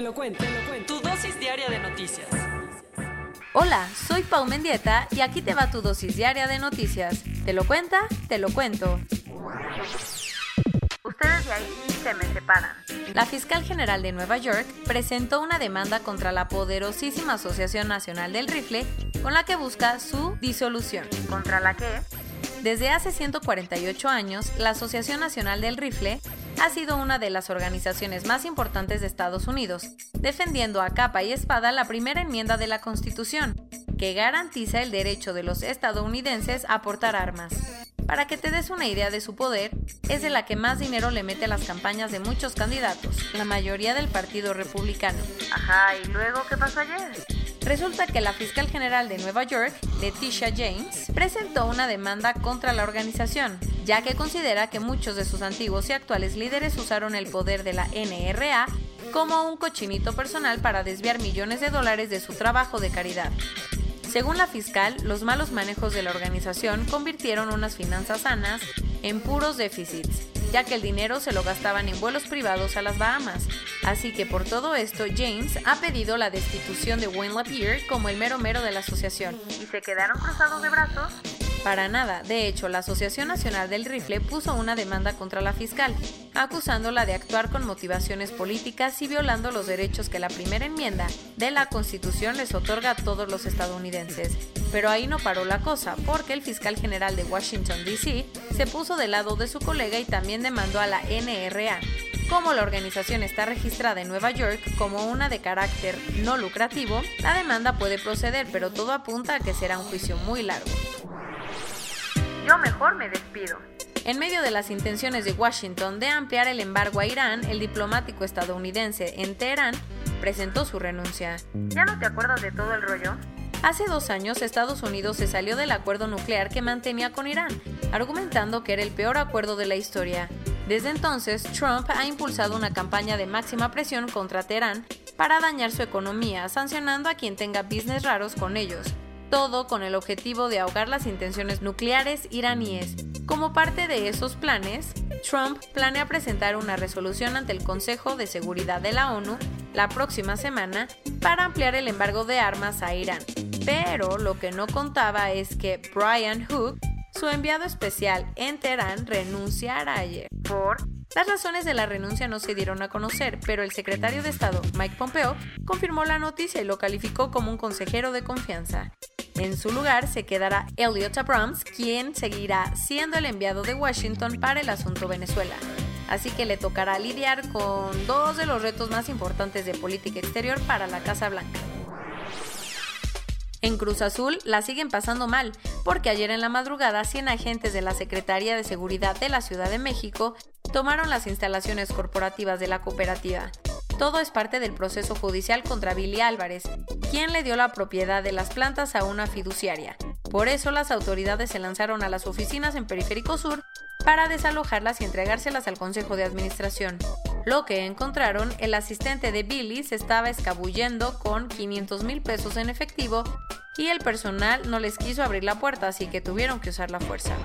Te lo cuento, te lo cuento. Tu dosis diaria de noticias. Hola, soy Pau Mendieta y aquí te va tu dosis diaria de noticias. ¿Te lo cuenta? Te lo cuento. Ustedes de ahí se me separan. La fiscal general de Nueva York presentó una demanda contra la poderosísima Asociación Nacional del Rifle con la que busca su disolución. ¿Contra la que? Desde hace 148 años, la Asociación Nacional del Rifle ha sido una de las organizaciones más importantes de Estados Unidos, defendiendo a capa y espada la primera enmienda de la Constitución, que garantiza el derecho de los estadounidenses a portar armas. Para que te des una idea de su poder, es de la que más dinero le mete a las campañas de muchos candidatos, la mayoría del Partido Republicano. Ajá, ¿y luego qué pasó ayer? Resulta que la fiscal general de Nueva York, Leticia James, presentó una demanda contra la organización, ya que considera que muchos de sus antiguos y actuales líderes usaron el poder de la NRA como un cochinito personal para desviar millones de dólares de su trabajo de caridad. Según la fiscal, los malos manejos de la organización convirtieron unas finanzas sanas en puros déficits, ya que el dinero se lo gastaban en vuelos privados a las Bahamas. Así que por todo esto, James ha pedido la destitución de Wayne Lapierre como el mero mero de la asociación. ¿Y se quedaron cruzados de brazos? Para nada. De hecho, la Asociación Nacional del Rifle puso una demanda contra la fiscal, acusándola de actuar con motivaciones políticas y violando los derechos que la primera enmienda de la Constitución les otorga a todos los estadounidenses. Pero ahí no paró la cosa, porque el fiscal general de Washington, D.C. se puso del lado de su colega y también demandó a la NRA. Como la organización está registrada en Nueva York como una de carácter no lucrativo, la demanda puede proceder, pero todo apunta a que será un juicio muy largo yo mejor me despido. En medio de las intenciones de Washington de ampliar el embargo a Irán, el diplomático estadounidense en Teherán presentó su renuncia. ¿Ya no te acuerdas de todo el rollo? Hace dos años Estados Unidos se salió del acuerdo nuclear que mantenía con Irán, argumentando que era el peor acuerdo de la historia. Desde entonces, Trump ha impulsado una campaña de máxima presión contra Teherán para dañar su economía, sancionando a quien tenga business raros con ellos todo con el objetivo de ahogar las intenciones nucleares iraníes. Como parte de esos planes, Trump planea presentar una resolución ante el Consejo de Seguridad de la ONU la próxima semana para ampliar el embargo de armas a Irán. Pero lo que no contaba es que Brian Hook, su enviado especial en Teherán, renunciará ayer. ¿Por? Las razones de la renuncia no se dieron a conocer, pero el secretario de Estado, Mike Pompeo, confirmó la noticia y lo calificó como un consejero de confianza. En su lugar se quedará Elliot Abrams, quien seguirá siendo el enviado de Washington para el asunto Venezuela. Así que le tocará lidiar con dos de los retos más importantes de política exterior para la Casa Blanca. En Cruz Azul la siguen pasando mal, porque ayer en la madrugada 100 agentes de la Secretaría de Seguridad de la Ciudad de México tomaron las instalaciones corporativas de la cooperativa. Todo es parte del proceso judicial contra Billy Álvarez, quien le dio la propiedad de las plantas a una fiduciaria. Por eso las autoridades se lanzaron a las oficinas en Periférico Sur para desalojarlas y entregárselas al Consejo de Administración. Lo que encontraron, el asistente de Billy se estaba escabullendo con 500 mil pesos en efectivo y el personal no les quiso abrir la puerta, así que tuvieron que usar la fuerza.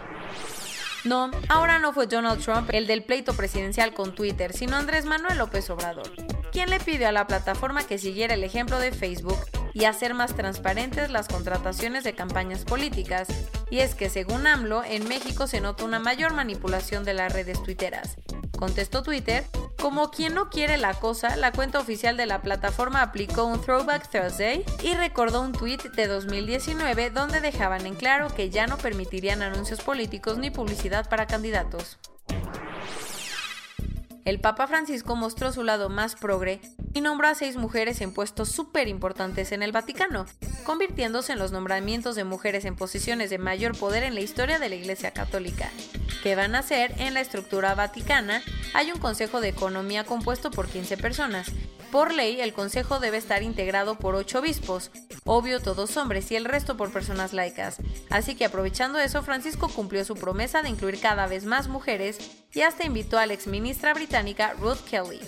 No, ahora no fue Donald Trump el del pleito presidencial con Twitter, sino Andrés Manuel López Obrador quien le pidió a la plataforma que siguiera el ejemplo de Facebook y hacer más transparentes las contrataciones de campañas políticas. Y es que según AMLO, en México se nota una mayor manipulación de las redes tuiteras. Contestó Twitter, como quien no quiere la cosa, la cuenta oficial de la plataforma aplicó un Throwback Thursday y recordó un tweet de 2019 donde dejaban en claro que ya no permitirían anuncios políticos ni publicidad para candidatos. El Papa Francisco mostró su lado más progre y nombró a seis mujeres en puestos súper importantes en el Vaticano, convirtiéndose en los nombramientos de mujeres en posiciones de mayor poder en la historia de la Iglesia Católica. ¿Qué van a hacer? En la estructura vaticana hay un Consejo de Economía compuesto por 15 personas. Por ley, el Consejo debe estar integrado por 8 obispos, obvio todos hombres y el resto por personas laicas. Así que aprovechando eso, Francisco cumplió su promesa de incluir cada vez más mujeres y hasta invitó a la exministra británica Ruth Kelly.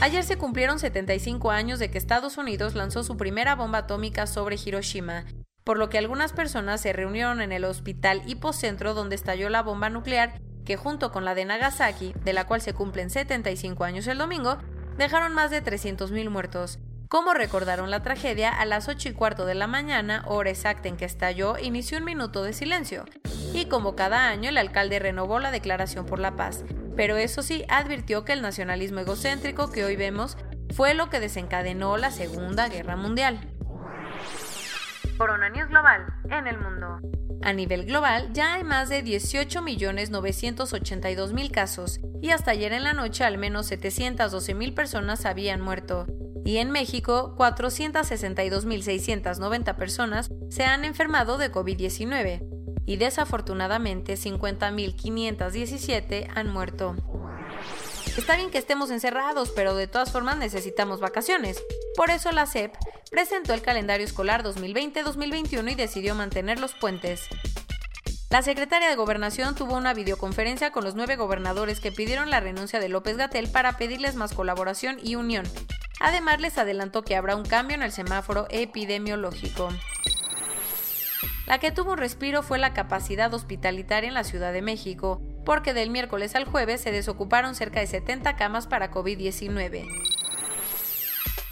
Ayer se cumplieron 75 años de que Estados Unidos lanzó su primera bomba atómica sobre Hiroshima, por lo que algunas personas se reunieron en el hospital hipocentro donde estalló la bomba nuclear que junto con la de Nagasaki, de la cual se cumplen 75 años el domingo, dejaron más de 300.000 muertos. Como recordaron la tragedia, a las 8 y cuarto de la mañana, hora exacta en que estalló, inició un minuto de silencio. Y como cada año, el alcalde renovó la declaración por la paz. Pero eso sí, advirtió que el nacionalismo egocéntrico que hoy vemos fue lo que desencadenó la Segunda Guerra Mundial. Corona News Global en el mundo. A nivel global ya hay más de 18.982.000 casos y hasta ayer en la noche al menos 712.000 personas habían muerto. Y en México, 462.690 personas se han enfermado de COVID-19 y desafortunadamente 50.517 han muerto. Está bien que estemos encerrados, pero de todas formas necesitamos vacaciones. Por eso la SEP presentó el calendario escolar 2020-2021 y decidió mantener los puentes. La secretaria de Gobernación tuvo una videoconferencia con los nueve gobernadores que pidieron la renuncia de López Gatel para pedirles más colaboración y unión. Además, les adelantó que habrá un cambio en el semáforo epidemiológico. La que tuvo un respiro fue la capacidad hospitalitaria en la Ciudad de México, porque del miércoles al jueves se desocuparon cerca de 70 camas para COVID-19.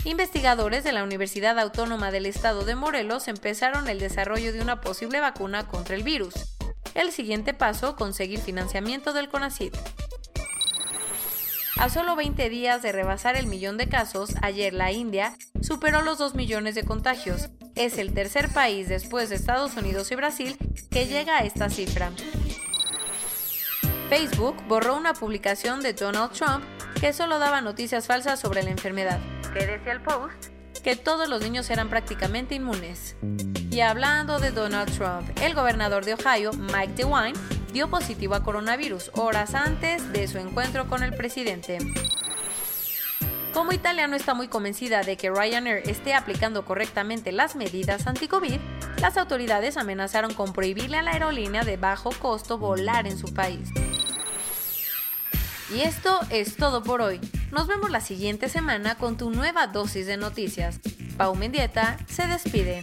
Investigadores de la Universidad Autónoma del Estado de Morelos empezaron el desarrollo de una posible vacuna contra el virus. El siguiente paso, conseguir financiamiento del CONACYT. A solo 20 días de rebasar el millón de casos, ayer la India superó los 2 millones de contagios. Es el tercer país después de Estados Unidos y Brasil que llega a esta cifra. Facebook borró una publicación de Donald Trump que solo daba noticias falsas sobre la enfermedad. ¿Qué decía el post? Que todos los niños eran prácticamente inmunes. Y hablando de Donald Trump, el gobernador de Ohio, Mike DeWine, dio positivo a coronavirus horas antes de su encuentro con el presidente. Como Italia no está muy convencida de que Ryanair esté aplicando correctamente las medidas anti-COVID, las autoridades amenazaron con prohibirle a la aerolínea de bajo costo volar en su país. Y esto es todo por hoy. Nos vemos la siguiente semana con tu nueva dosis de noticias. Pau Mendieta se despide.